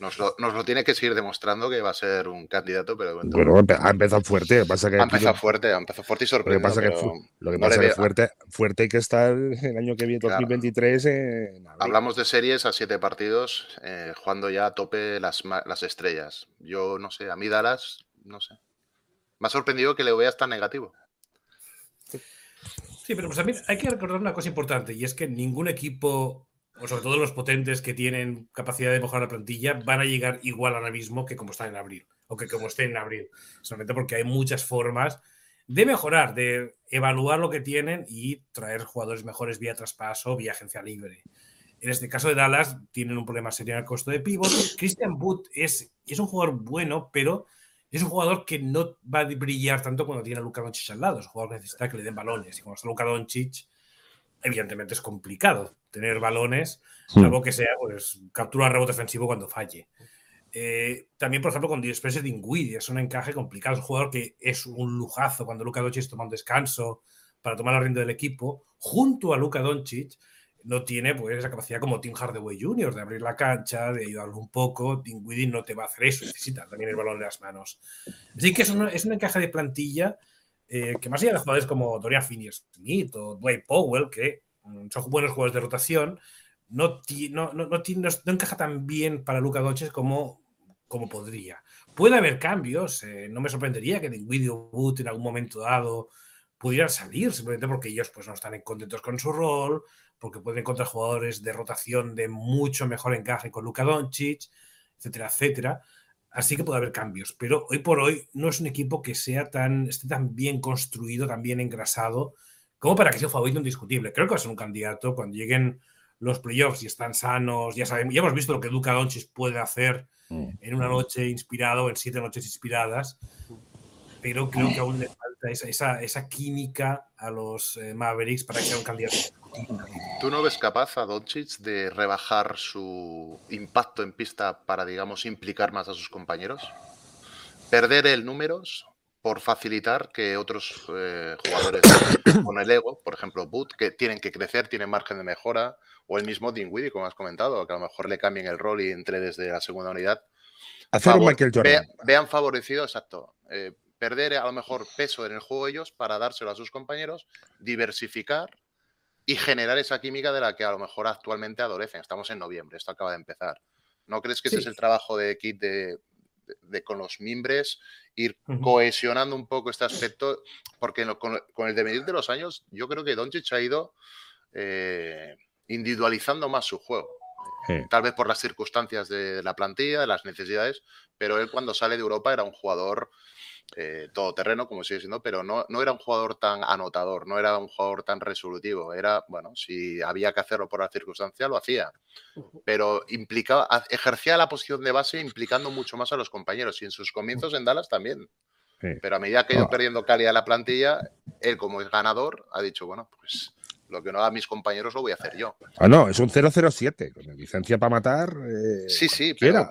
nos lo, nos lo tiene que seguir demostrando que va a ser un candidato, pero de momento Bueno, ha empezado fuerte. Pasa que ha empezado lo- fuerte, ha empezado fuerte y Lo que sorprendido. pasa que, pero fu- lo que no le pasa que veo- fuerte, fuerte hay que estar el año que viene, Claro. 2023. en. Hablamos de series a siete partidos, eh, jugando ya a tope las, las estrellas. Yo no sé, a mí Dallas, no sé. Me ha sorprendido que le veas tan negativo. Sí, pero pues también hay que recordar una cosa importante y es que ningún equipo, o sobre todo los potentes que tienen capacidad de mejorar la plantilla, van a llegar igual ahora mismo que como están en abril o que como estén en abril. Solamente porque hay muchas formas de mejorar, de evaluar lo que tienen y traer jugadores mejores vía traspaso, vía agencia libre. En este caso de Dallas tienen un problema serio en el costo de pivot. <coughs> Christian Wood es, es un jugador bueno, pero es un jugador que no va a brillar tanto cuando tiene a Luka Doncic al lado. Es un jugador que necesita que le den balones. Y cuando está Luka Doncic, evidentemente es complicado tener balones, salvo que sea pues, captura rebote ofensivo cuando falle. Eh, también, por ejemplo, con Disperse Dinwiddie es un encaje complicado. Es un jugador que es un lujazo cuando Luka Doncic toma un descanso para tomar la rienda del equipo. Junto a Luka Doncic, no tiene pues esa capacidad como Tim Hardaway Jr. de abrir la cancha, de ayudarlo un poco. Dinwiddie no te va a hacer eso, necesita también el balón en las manos. Así que es un, es un encaje de plantilla eh, que más allá de jugadores como Dorian Finney-Smith o Dwight Powell, que son buenos jugadores de rotación, no, no, no, no, encaja tan bien para Luca Doncic como, como podría. Puede haber cambios, eh, no me sorprendería que Dinwiddie o Wood en algún momento dado pudieran salir, simplemente porque ellos pues, no están contentos con su rol, porque pueden encontrar jugadores de rotación de mucho mejor encaje con Luka Doncic, etcétera, etcétera. Así que puede haber cambios, pero hoy por hoy no es un equipo que sea tan, esté tan bien construido, tan bien engrasado, como para que sea un favorito indiscutible. Creo que va a ser un candidato cuando lleguen los playoffs y están sanos. Ya sabemos, ya hemos visto lo que Luka Doncic puede hacer Mm. en una noche inspirado, en siete noches inspiradas, pero creo que aún le falta esa, esa, esa química a los eh, Mavericks para que sea un candidato. indiscutible. ¿Tú no ves capaz a Doncic de rebajar su impacto en pista para, digamos, implicar más a sus compañeros? Perder el números por facilitar que otros eh, jugadores <coughs> con el ego, por ejemplo, Boot, que tienen que crecer, tienen margen de mejora, o el mismo Dinwiddie, como has comentado, que a lo mejor le cambien el rol y entre desde la segunda unidad, Hacer un favor- Michael vea- Jordan. vean favorecido, exacto, eh, perder a lo mejor peso en el juego ellos para dárselo a sus compañeros, diversificar y generar esa química de la que a lo mejor actualmente adolecen. Estamos en noviembre, esto acaba de empezar. ¿No crees que ese Sí. es el trabajo de Kit de, de- de con los mimbres ir cohesionando un poco este aspecto? Porque lo- con, con el devenir de los años, yo creo que Doncic ha ido eh, individualizando más su juego. Sí. Tal vez por las circunstancias de la plantilla, de las necesidades, pero él cuando sale de Europa era un jugador eh, todoterreno, como sigue siendo, pero no, no era un jugador tan anotador, no era un jugador tan resolutivo. Era, bueno, si había que hacerlo por la circunstancia, lo hacía. Pero implicaba, ejercía la posición de base implicando mucho más a los compañeros. Y en sus comienzos en Dallas también. Sí. Pero a medida que ha ido perdiendo calidad la plantilla, él como es ganador, ha dicho, bueno, pues lo que no hagan mis compañeros lo voy a hacer yo. Ah, no, es un 007, con licencia para matar. eh, Sí, sí, pero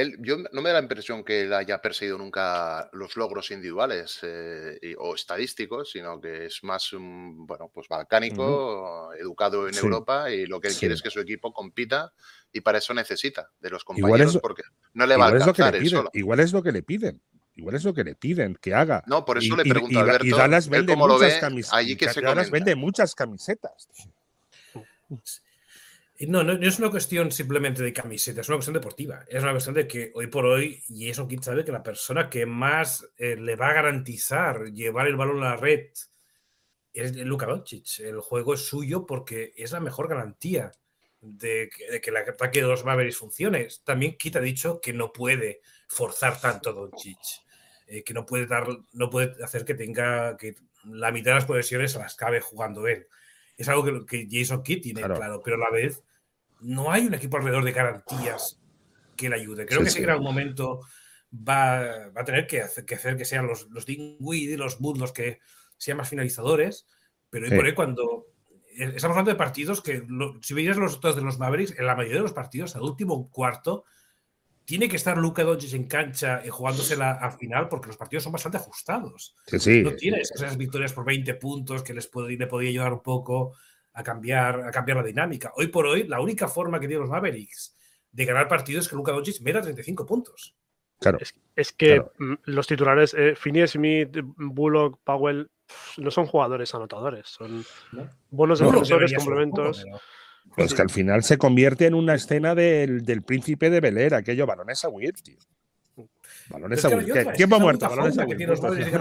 él, yo no me da la impresión que él haya perseguido nunca los logros individuales eh, y- o estadísticos, sino que es más un, bueno, pues balcánico, educado en Sí. Europa y lo que él Sí. quiere es que su equipo compita y para eso necesita de los Igual compañeros es- porque no le va a Igual es, lo que alcanzar le piden, solo. igual es lo que le piden. Igual es lo que le piden que haga. No, por eso Y- le pregunto y, a Da- Alberto y Dallas él vende cómo lo muchas ve camisetas. allí que se Dallas comenta. vende muchas camisetas. No, no, no es una cuestión simplemente de camiseta, es una cuestión deportiva. Es una cuestión de que hoy por hoy, y eso Kid sabe que la persona que más eh, le va a garantizar llevar el balón a la red es Luka Doncic. El juego es suyo porque es la mejor garantía de que, de que el ataque de los Mavericks funcione. También Kit ha dicho que no puede forzar tanto a Doncic, eh, que no puede dar, no puede hacer que tenga que la mitad de las posesiones se las cabe jugando él. Es algo que, que Jason Kidd tiene Claro. claro. pero a la vez no hay un equipo alrededor de garantías que le ayude. Creo Sí, que sí. que en algún momento va, va a tener que hacer, que hacer que sean los, los Dinwiddie y los Bud los que sean más finalizadores, pero Sí. por hoy cuando eh, estamos hablando de partidos que lo- si veías los resultados de los Mavericks, en la mayoría de los partidos, al último cuarto, tiene que estar Luka Doncic en cancha y jugándosela al final porque los partidos son bastante ajustados Sí, sí. no tienes esas victorias por 20 puntos que les pod- le podía ayudar un poco a cambiar, a cambiar la dinámica. Hoy por hoy, la única forma que tienen los Mavericks de ganar partidos es que Luka Doncic meta 35 puntos. Claro. Es que Claro. mm, los titulares, eh, Finney Smith, Bullock, Powell, no son jugadores anotadores, son ¿no? buenos defensores, poco, complementos. pero- Pues que al final se convierte en una escena del, del príncipe de Bel Air, aquello balones a Weir, tío. Balones Es a que Weir. Tiempo muerto, Weir.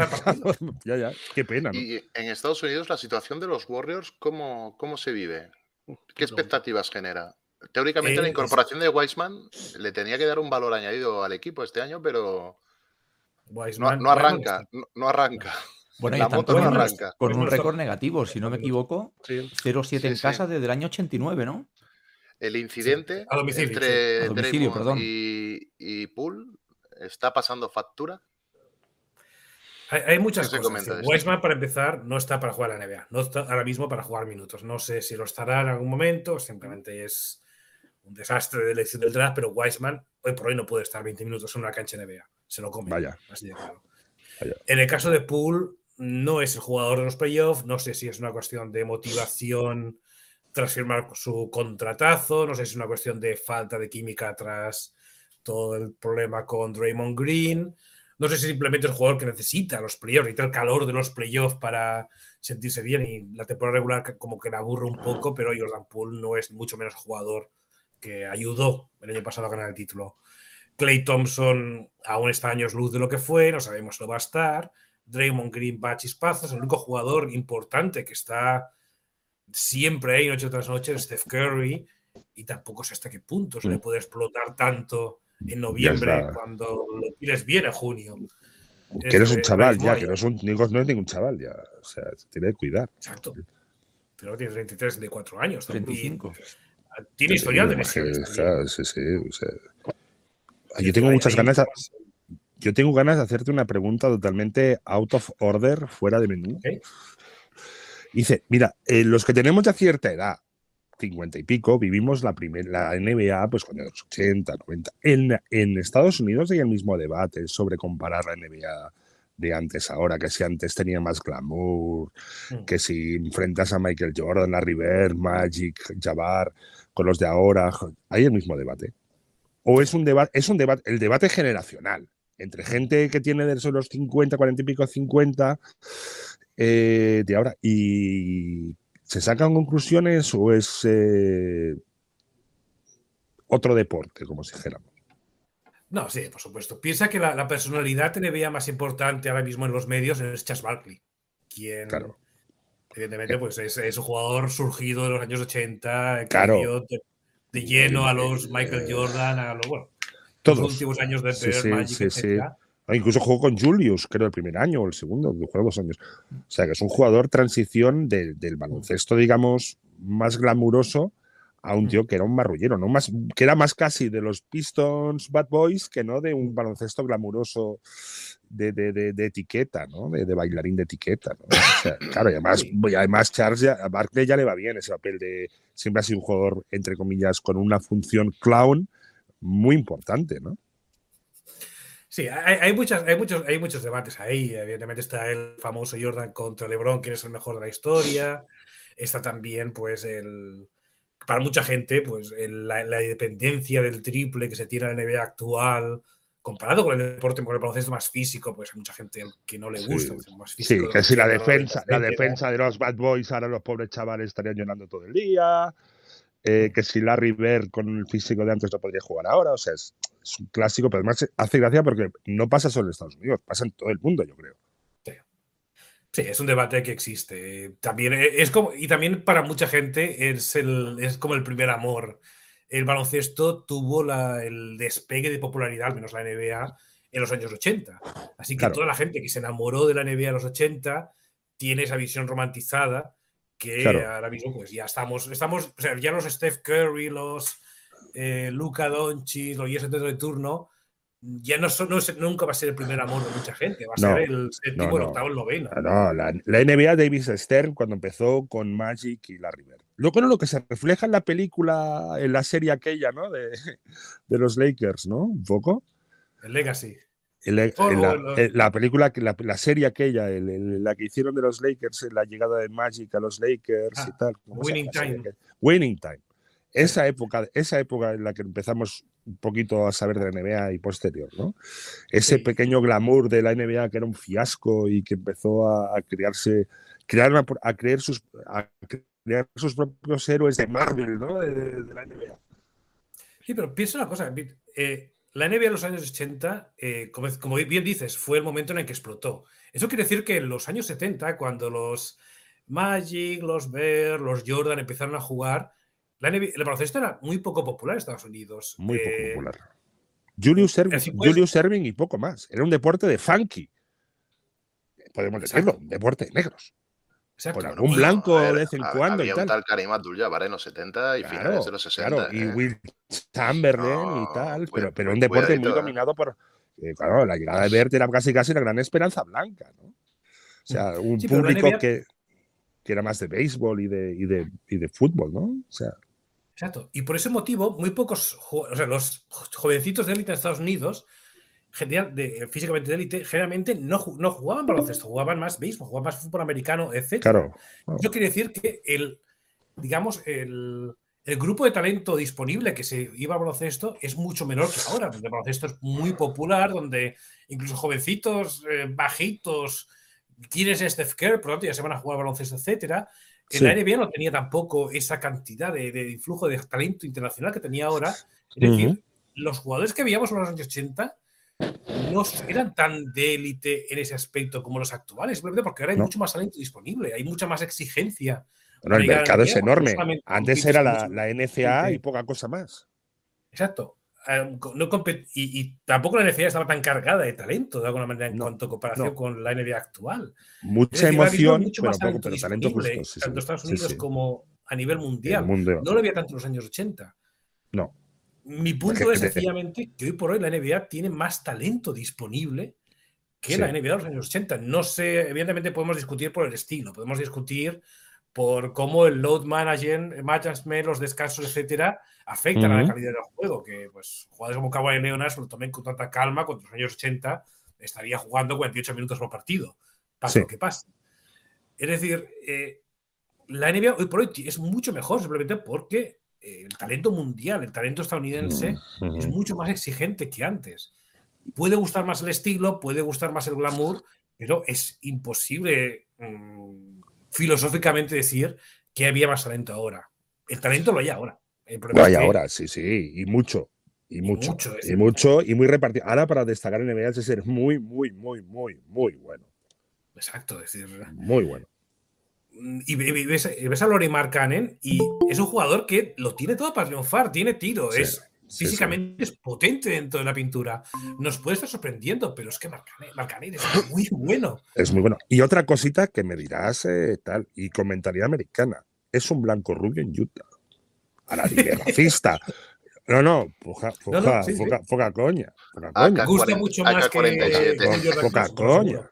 ya, ya. Qué pena, ¿no? Y en Estados Unidos la situación de los Warriors, ¿cómo, cómo se vive? ¿Qué expectativas genera? Teóricamente la Eh, incorporación de Weissman le tenía que dar un valor añadido al equipo este año, pero no, Wiseman- no arranca, no, no arranca. Bueno, La moto con, no un- arranca. con un no está- récord negativo, si no me equivoco, Sí. 0-7 Sí, en sí. casa desde el año 89, ¿no? El incidente a domicilio, entre sí. A domicilio, Draymond perdón. y, y Poole está pasando factura. Hay, muchas ¿Qué se cosas. Wiseman, para empezar, no está para jugar a la NBA. No está ahora mismo para jugar minutos. No sé si lo estará en algún momento. Simplemente es un desastre de elección del draft, pero Wiseman hoy por hoy no puede estar 20 minutos en una cancha NBA. Se lo come. Vaya. así de claro. Vaya. En el caso de Poole, no es el jugador de los playoffs. No sé si es una cuestión de motivación tras firmar su contratazo. No sé si es una cuestión de falta de química tras todo el problema con Draymond Green. No sé si simplemente es un jugador que necesita los playoffs, necesita el calor de los playoffs para sentirse bien y la temporada regular como que le aburre un poco, pero Jordan Poole no es mucho menos jugador que ayudó el año pasado a ganar el título. Clay Thompson aún está años luz de lo que fue, no sabemos lo va a estar. Draymond Green va a chispazos, el único jugador importante que está siempre ahí noche tras noche es Steph Curry y tampoco sé hasta qué punto se le puede explotar tanto en noviembre cuando lo tienes bien en junio. Que eres un Es- chaval ya, que no es, un, no es ningún chaval ya. O sea, se tiene que cuidar. Exacto. Pero tiene 33, 34 años. también. 35. Tiene historial de lesiones. sí, sí, o sea. Yo tengo muchas ganas. a- yo tengo ganas de hacerte una pregunta totalmente out of order, fuera de menú. Dice, mira, eh, los que tenemos ya cierta edad, 50 y pico, vivimos la, primer, la NBA pues con los 80, 90. En, en Estados Unidos hay el mismo debate sobre comparar la NBA de antes a ahora, que si antes tenía más glamour, Mm. que si enfrentas a Michael Jordan, Larry Bird, Magic, Jabbar, con los de ahora, hay el mismo debate. O es un debate, es un debate, el debate generacional, entre gente que tiene de los 50, 40 y pico, 50, eh, de ahora, y se sacan conclusiones o es, eh, otro deporte, como si dijéramos. No, sí, por supuesto. Piensa que la, la personalidad NBA más importante ahora mismo en los medios es Chas Barkley, quien Claro. evidentemente pues es, es un jugador surgido de los años 80, que Claro. dio de, de lleno a los Michael Jordan, a los, bueno, los Todos. últimos años de Sí, sí, Magic, sí, etcétera. Ah, Incluso jugó con Julius, creo, el primer año o el segundo, jugó dos años. O sea, que es un jugador transición de- del baloncesto, digamos, más glamuroso a un tío que era un marrullero, ¿no? Más, que era más casi de los Pistons Bad Boys que no de un baloncesto glamuroso de, de- de- de etiqueta, ¿no? De, bailarín de etiqueta, ¿no? O sea, <coughs> claro, y además, y además Charles, ya- a Barkley ya le va bien ese papel de. Siempre ha sido un jugador, entre comillas, con una función clown muy importante, ¿no? Sí, hay, hay muchas, hay, muchos, hay muchos debates ahí. Evidentemente está el famoso Jordan contra LeBron, que es el mejor de la historia. Está también, pues, el. Para mucha gente, pues, el- la, la dependencia del triple que se tiene en la NBA actual, comparado con el deporte, con el baloncesto más físico, pues hay mucha gente que no le Sí. gusta. pues, más Sí, físico, que si la defensa, la defensa de los Bad Boys, ahora los pobres chavales estarían llorando todo el día. Eh, que si Larry Bird con el físico de antes no podría jugar ahora. O sea, es, es un clásico, pero además hace gracia porque no pasa solo en Estados Unidos, pasa en todo el mundo, yo creo. Sí, es un debate que existe. También e, es como, y también para mucha gente es, el, es como el primer amor. El baloncesto tuvo la- el despegue de popularidad, al menos la NBA, en los años 80. Así que Claro. toda la gente que se enamoró de la NBA en los 80 tiene esa visión romantizada que Claro. ahora mismo pues ya estamos, estamos, o sea, ya los Steph Curry, los eh, Luka Doncic, los Giannis de turno, ya no, son, no es- nunca va a ser el primer amor de mucha gente, va a No, ser el séptimo, no, el octavo, el noveno. Ah, No, la, la NBA Davis Stern cuando empezó con Magic y Larry Bird. Luego no, lo que se refleja en la película, en la serie aquella, ¿no? De, <laughs> de los Lakers, ¿no? Un poco. El Legacy. El- el- Oh, la, no. el- la película, la, la serie aquella, el- el- la que hicieron de los Lakers, la llegada de Magic a los Lakers y Ah, tal. ¿cómo se Winning Time. Winning Time. Esa época, esa época en la que empezamos un poquito a saber de la NBA y posterior, ¿no? Ese Sí. pequeño glamour de la NBA que era un fiasco y que empezó a, a crearse, crear una- a crear sus, a crear sus propios héroes de Marvel, ¿no? De, de- de la NBA. Sí, pero piensa una cosa. Eh, la NBA en los años 80, eh, como, como bien dices, fue el momento en el que explotó. Eso quiere decir que en los años 70, cuando los Magic, los Bear, los Jordan empezaron a jugar, la NBA el baloncesto era muy poco popular en Estados Unidos. Muy poco Eh, popular. Julius Erving, pues- Julius Erving y poco más. Era un deporte de funky. Podemos decirlo, un deporte de negros. Exacto. Con algún blanco de vez en cuando y Había tal. un tal Karim Abdul-Jabbar en los 70 y Claro, finales de los 60. claro, y ¿eh? Will Chamberlain y No, tal, cuida- pero, pero un deporte muy ¿eh? dominado por. eh, claro, la llegada de Bert era casi casi la gran esperanza blanca, ¿no? O sea, <laughs> un Sí, público NBA que, que era más de béisbol y de, y de, y de fútbol, ¿no? O sea, Exacto. Y por ese motivo, muy pocos, o sea, los jovencitos de élite en Estados Unidos, de, físicamente de élite, generalmente no, no jugaban baloncesto, jugaban más béisbol, jugaban más fútbol americano, etc. claro. Eso quiere decir que el, digamos, el, el grupo de talento disponible que se iba a baloncesto es mucho menor que ahora, donde el baloncesto es muy popular, donde incluso jovencitos eh, bajitos quieren ser Steph Curry, por lo tanto ya se van a jugar baloncesto, etcétera. En Sí. la NBA no tenía tampoco esa cantidad de, de influjo de talento internacional que tenía ahora. Es decir, los jugadores que veíamos en los años 80 no eran tan de élite en ese aspecto como los actuales, simplemente porque ahora hay No. mucho más talento disponible, hay mucha más exigencia. Bueno, el mercado es enorme. Antes era la, la NCA y poca cosa más. Exacto. No y, y tampoco la NBA estaba tan cargada de talento de alguna manera en No, cuanto a comparación no. con la NBA actual. Mucha decir, emoción, mucho pero más poco, pero talento disponible, justo. Sí, tanto sí. Estados Unidos sí. como a nivel El mundial. mundo. No lo había tanto en los años 80. No. Mi punto es sencillamente que hoy por hoy la NBA tiene más talento disponible que Sí. la NBA de los años 80. No sé, evidentemente podemos discutir por el estilo, podemos discutir por cómo el load management, management los descansos, etcétera, afectan a la calidad del juego. Que pues jugadores como Kawhi Leonard lo tomen con tanta calma, cuando en los años 80 estaría jugando 48 minutos por partido, pase Sí. lo que pase. Es decir, eh, la NBA hoy por hoy es mucho mejor simplemente porque el talento mundial, el talento estadounidense Ujú. es mucho más exigente que antes. Puede gustar más el estilo, puede gustar más el glamour, pero es imposible mm, filosóficamente decir que había más talento ahora. El talento lo hay ahora. El es que- ahora, sí, sí, y mucho. Y mucho. mucho, es- y mucho y muy repartido. Ahora para destacar en NBA es ser muy, muy, muy, muy, muy bueno. Exacto, es decir, Muy bueno. Y, ve- ve- ves, ves a Lori Markkanen y es un jugador que lo tiene todo para triunfar, tiene tiro, Sí, es sí, físicamente es potente dentro de la pintura. Nos puede estar sorprendiendo, pero es que Markkanen, Markkanen es muy bueno. Es muy bueno. Y otra cosita que me dirás eh, tal, y comentaría americana. Es un blanco rubio en Utah. A la liga racista. <laughs> No, no, poca, No, no, poca, sí, poca- poca coña. Poca coña. AK-40, Gusta mucho más que, AK-47. que Jordan Poca coña.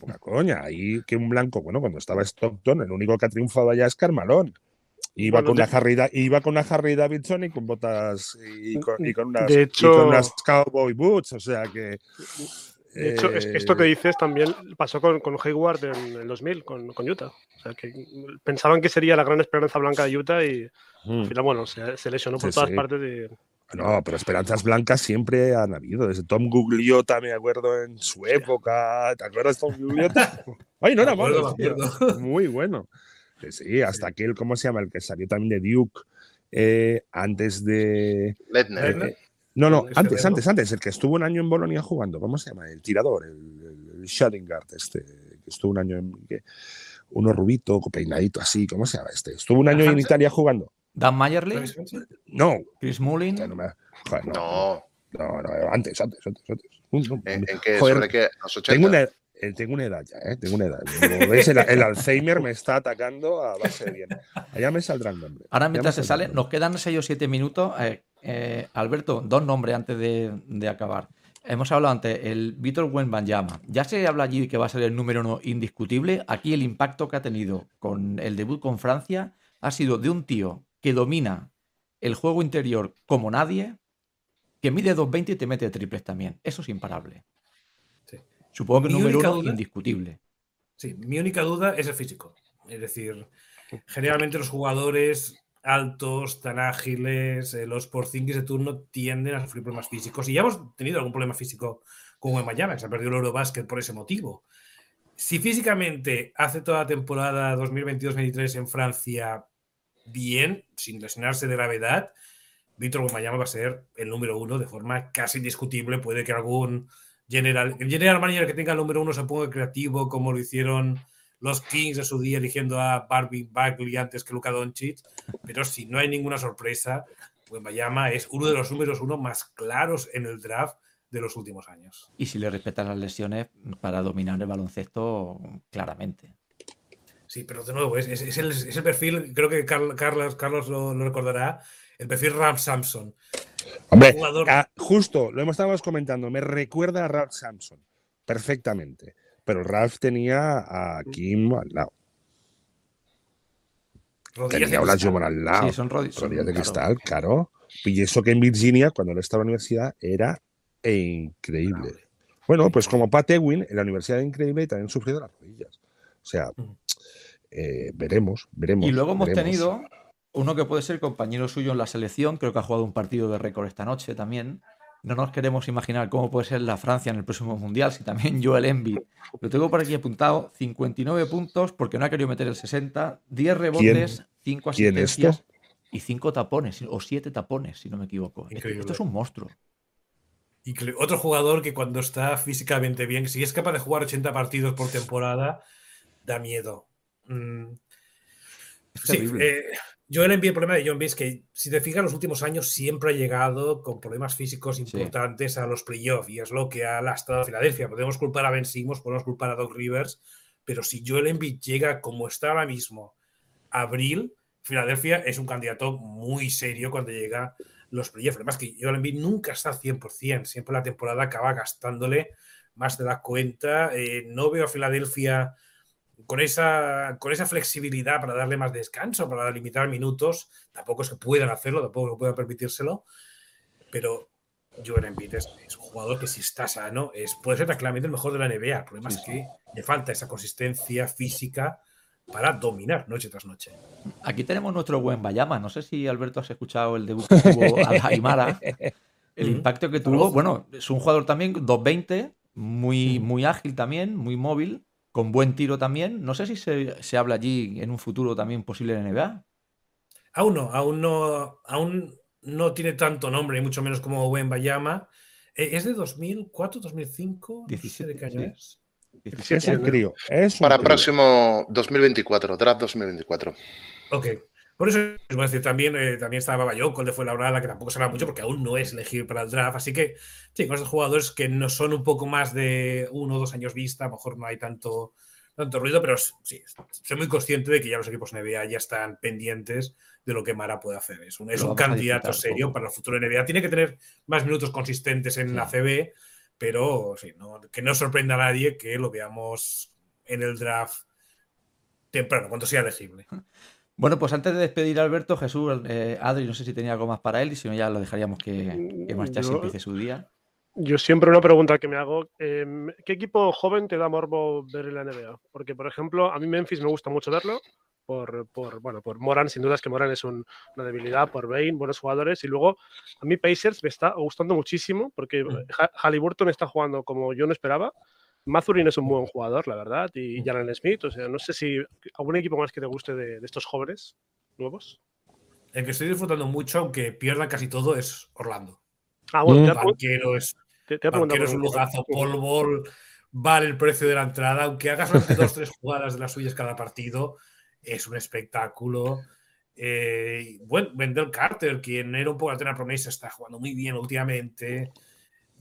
Poca coña. Ahí que un blanco, bueno, cuando estaba Stockton, el único que ha triunfado allá es Carmalón. Iba, Bueno, con de- una Harry, iba con una Harry Davidson y con botas y con, y con unas, De y hecho- con unas cowboy boots. O sea que. De hecho, es- eh, esto que dices también pasó con, con Hayward en el 2000, con, con Utah. O sea, que pensaban que sería la gran esperanza blanca de Utah y mm. al final, bueno, se, se lesionó por Sí, todas sí. partes. Y, No, pero esperanzas blancas siempre han habido. Desde Tom Gugliotta, me acuerdo en su época. ¿Te acuerdas de Tom Gugliotta? <laughs> Ay, no era malo. Muy bueno. Sí, hasta aquel, ¿cómo se llama? El que salió también de Duke eh, antes de. Ledner. Eh, no, no, antes, antes, antes. El que estuvo un año en Bolonia jugando. ¿Cómo se llama? El tirador, el, el, este. Que estuvo un año en. que- uno rubito, peinadito así. ¿Cómo se llama este? Estuvo un año en. Italia jugando. Dan Mayerly. No, Chris Mullin. no me- joder, no. No. No, no, antes, antes, antes, antes. ¿En, en qué? Joder, ¿Sobre qué? ¿Los 80? tengo, una, eh, tengo una edad ya, ¿eh? Tengo una edad. Como ves, el, el Alzheimer me está atacando a base de bien. Allá me saldrán nombres. Ahora mientras se sale, nos quedan 6 o 7 minutos. Eh, eh, Alberto, dos nombres antes de, de acabar. Hemos hablado antes, el Víctor Wembanyama. Ya se habla allí que va a ser el número uno indiscutible. Aquí el impacto que ha tenido con el debut con Francia ha sido de un tío que domina el juego interior como nadie, que mide 2.20 y te mete triples también. Eso es imparable. Sí. Supongo que Mi número uno duda- indiscutible. Sí, mi única duda es el físico. Es decir, generalmente los jugadores altos, tan ágiles, eh, los porcinquis de turno tienden a sufrir problemas físicos. Y ya hemos tenido algún problema físico con Wembanyama, que se ha perdido el Eurobasket por ese motivo. Si físicamente hace toda la temporada 2022-23 en Francia bien, sin lesionarse de gravedad, Víctor Wembanyama va a ser el número uno de forma casi indiscutible. Puede que algún general, el general manager que tenga el número uno se ponga creativo como lo hicieron los Kings de su día eligiendo a Barbie Bagley antes que Luka Doncic, pero si no hay ninguna sorpresa, Wembanyama es uno de los números uno más claros en el draft de los últimos años. Y si le respetan las lesiones para dominar el baloncesto claramente. Sí, pero de nuevo, es, es- es el, es el perfil, creo que Carl- Carlos, Carlos lo, lo recordará, el perfil Ram Samson. Hombre, jugador- ah, justo, lo hemos estado comentando, me recuerda a Ralph Sampson, perfectamente. Pero Ralph tenía a Kim al lado. Rodillas de Tenía a cristal. Olajuwon al lado. Sí, son rodillas. son- Rodillas de claro. cristal, claro. Y eso que en Virginia, cuando él estaba en la universidad, era increíble. Bueno, pues como Pat Ewing, en la Universidad de Increíble también sufrió de las rodillas. O sea, Ujú. Eh, veremos, veremos. Y luego hemos veremos. tenido uno que puede ser compañero suyo en la selección, creo que ha jugado un partido de récord esta noche también. No nos queremos imaginar cómo puede ser la Francia en el próximo Mundial, si también <laughs> Joel Embiid. Lo tengo por aquí apuntado, 59 puntos porque no ha querido meter el 60, 10 rebotes, 5 ¿Quién asistencias esto? y 5 tapones, o 7 tapones, si no me equivoco. Esto- Increíble. Esto es un monstruo. Y otro jugador que cuando está físicamente bien, si es capaz de jugar 80 partidos por temporada, da miedo. Mm, Sí, eh, Joel Embiid, el problema de John Embiid es que, si te fijas, los últimos años siempre ha llegado con problemas físicos importantes a los playoffs y es lo que ha lastrado a Filadelfia. Podemos culpar a Ben Simmons, podemos culpar a Doc Rivers, pero si Joel Embiid llega como está ahora mismo, abril, Filadelfia es un candidato muy serio cuando llega los playoffs. Además que Joel Embiid nunca está al 100%, siempre la temporada acaba gastándole más de la cuenta. Eh, no veo a Filadelfia con esa, con esa flexibilidad para darle más descanso, para limitar minutos. Tampoco es que puedan hacerlo, tampoco puedan permitírselo, pero Joel Embiid es, es un jugador que si está sano es, puede ser tranquilamente el mejor de la NBA. El problema Sí, es que le falta esa consistencia física para dominar noche tras noche. Aquí tenemos nuestro buen Bayama. No sé si Alberto has escuchado el debut que tuvo <laughs> al Aymara. El impacto que tuvo. Bueno, es un jugador también 220, muy, muy ágil también, muy móvil, con buen tiro también. No sé si se, se habla allí en un futuro también posible en NBA. Aún no, aún no, aún no tiene tanto nombre, y mucho menos como Buen Bayama. Eh, ¿Es de 2004, 2005? 17, de qué año sí. es. Es un crío. Es un Para crío. próximo 2024, draft 2024. Ok. Por eso, es decir, también, eh, también estaba Bayoko, el de Fuenlabrada, que tampoco se habla mucho porque aún no es elegible para el draft. Así que, sí, con estos jugadores que no son un poco más de uno o dos años vista, a lo mejor no hay tanto, tanto ruido, pero sí, soy muy consciente de que ya los equipos NBA ya están pendientes de lo que Mara puede hacer. Es un, es un candidato serio poco. para el futuro NBA. Tiene que tener más minutos consistentes en Sí. la CB, pero sí, no, que no sorprenda a nadie que lo veamos en el draft temprano, cuando sea elegible. <laughs> Bueno, pues antes de despedir a Alberto, Jesús, eh, Adri, no sé si tenía algo más para él y si no ya lo dejaríamos que, que marchase y empiece su día. Yo siempre una pregunta que me hago, em, ¿qué equipo joven te da morbo ver en la NBA? Porque, por ejemplo, a mí Memphis me gusta mucho verlo, por, por, bueno, por Moran, sin duda es que Moran es un- una debilidad, por Bain, buenos jugadores, y luego a mí Pacers me está gustando muchísimo, porque Mm. Ha- Halliburton está jugando como yo no esperaba, Mazurin es un buen jugador, la verdad, y Jalen Smith, o sea, no sé si algún equipo más que te guste de, de estos jóvenes nuevos. El que estoy disfrutando mucho, aunque pierdan casi todo, es Orlando. Ah, bueno, Mm. Banquero es, te- te banquero es un lujazo. Paul Ball vale el precio de la entrada. Aunque haga solamente dos tres jugadas de las suyas cada partido, es un espectáculo. Eh, bueno, Wendell Carter, quien era un poco la tena promesa, está jugando muy bien últimamente.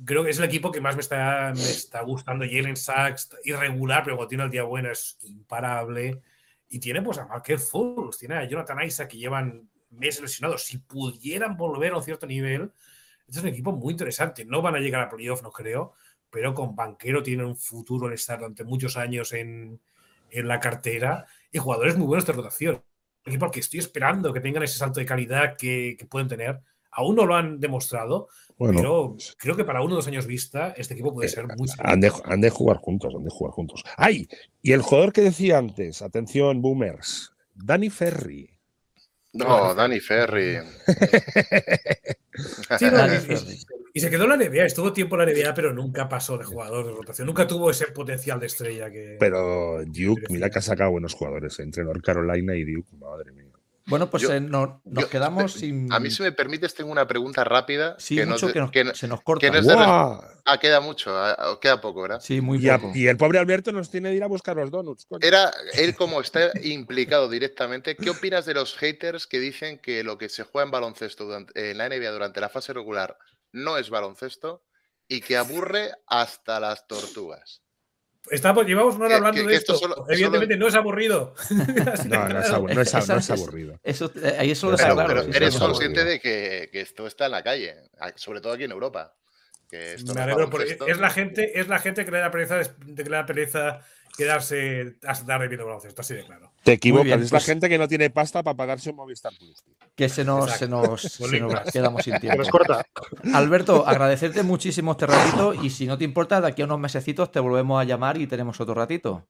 Creo que es el equipo que más me está, me está gustando. Jalen Sachs, irregular, pero cuando tiene el día bueno es imparable. Y tiene pues a Markel Fultz, tiene a Jonathan Isaac que llevan meses lesionados. Si pudieran volver a un cierto nivel, este es un equipo muy interesante. No van a llegar a playoff, no creo, pero con Banquero tienen un futuro en estar durante muchos años en, en la cartera y jugadores muy buenos de rotación. Un estoy esperando que tengan ese salto de calidad que pueden tener. Aún no lo han demostrado, Bueno, pero creo que para uno o dos años vista, este equipo puede ser muy han de, han de jugar juntos, han de jugar juntos. ¡Ay! Y el jugador que decía antes, atención, boomers, Danny Ferry. No, Danny Ferry. <laughs> Sí, no, Dani y- Ferry. y, se quedó en la NBA, estuvo tiempo en la NBA, pero nunca pasó de jugador de rotación, nunca tuvo ese potencial de estrella que. Pero Duke, mira que ha sacado buenos jugadores entre North Carolina y Duke, madre mía. Bueno, pues Yo- eh, no- nos Yo- quedamos sin. A mí, si me permites, tengo una pregunta rápida. Sí, que nos mucho que, nos- que se nos corta. que. Ah, queda mucho, ah, queda poco, ¿verdad? Sí, muy Y, a- poco. y el pobre Alberto nos tiene de ir a buscar los donuts. coño. Era él como está implicado directamente. ¿Qué opinas de los haters que dicen que lo que se juega en baloncesto durante- en la NBA durante la fase regular no es baloncesto y que aburre hasta las tortugas? Estamos, llevamos una hora hablando que- de que esto. esto solo- Evidentemente no es aburrido. <laughs> De No, no es, claro. abu- no es- no es aburrido. Eso, eh, ahí eso lo Pero- está Pero, pero eres lo consciente aburrido. de que, que esto está en la calle, sobre todo aquí en Europa. Que esto Me es alegro es la gente, es la gente que le da pereza, de que le da pereza quedarse hasta tarde viendo baloncesto, así de claro. Te equivocas, bien, es la pues- gente que no tiene pasta para pagarse un Movistar Plus. Que se nos, se nos, se nos Bolígrafos. quedamos sin Que tiempo. nos corta. Alberto, agradecerte muchísimo este ratito y si no te importa, de aquí a unos mesecitos te volvemos a llamar y tenemos otro ratito.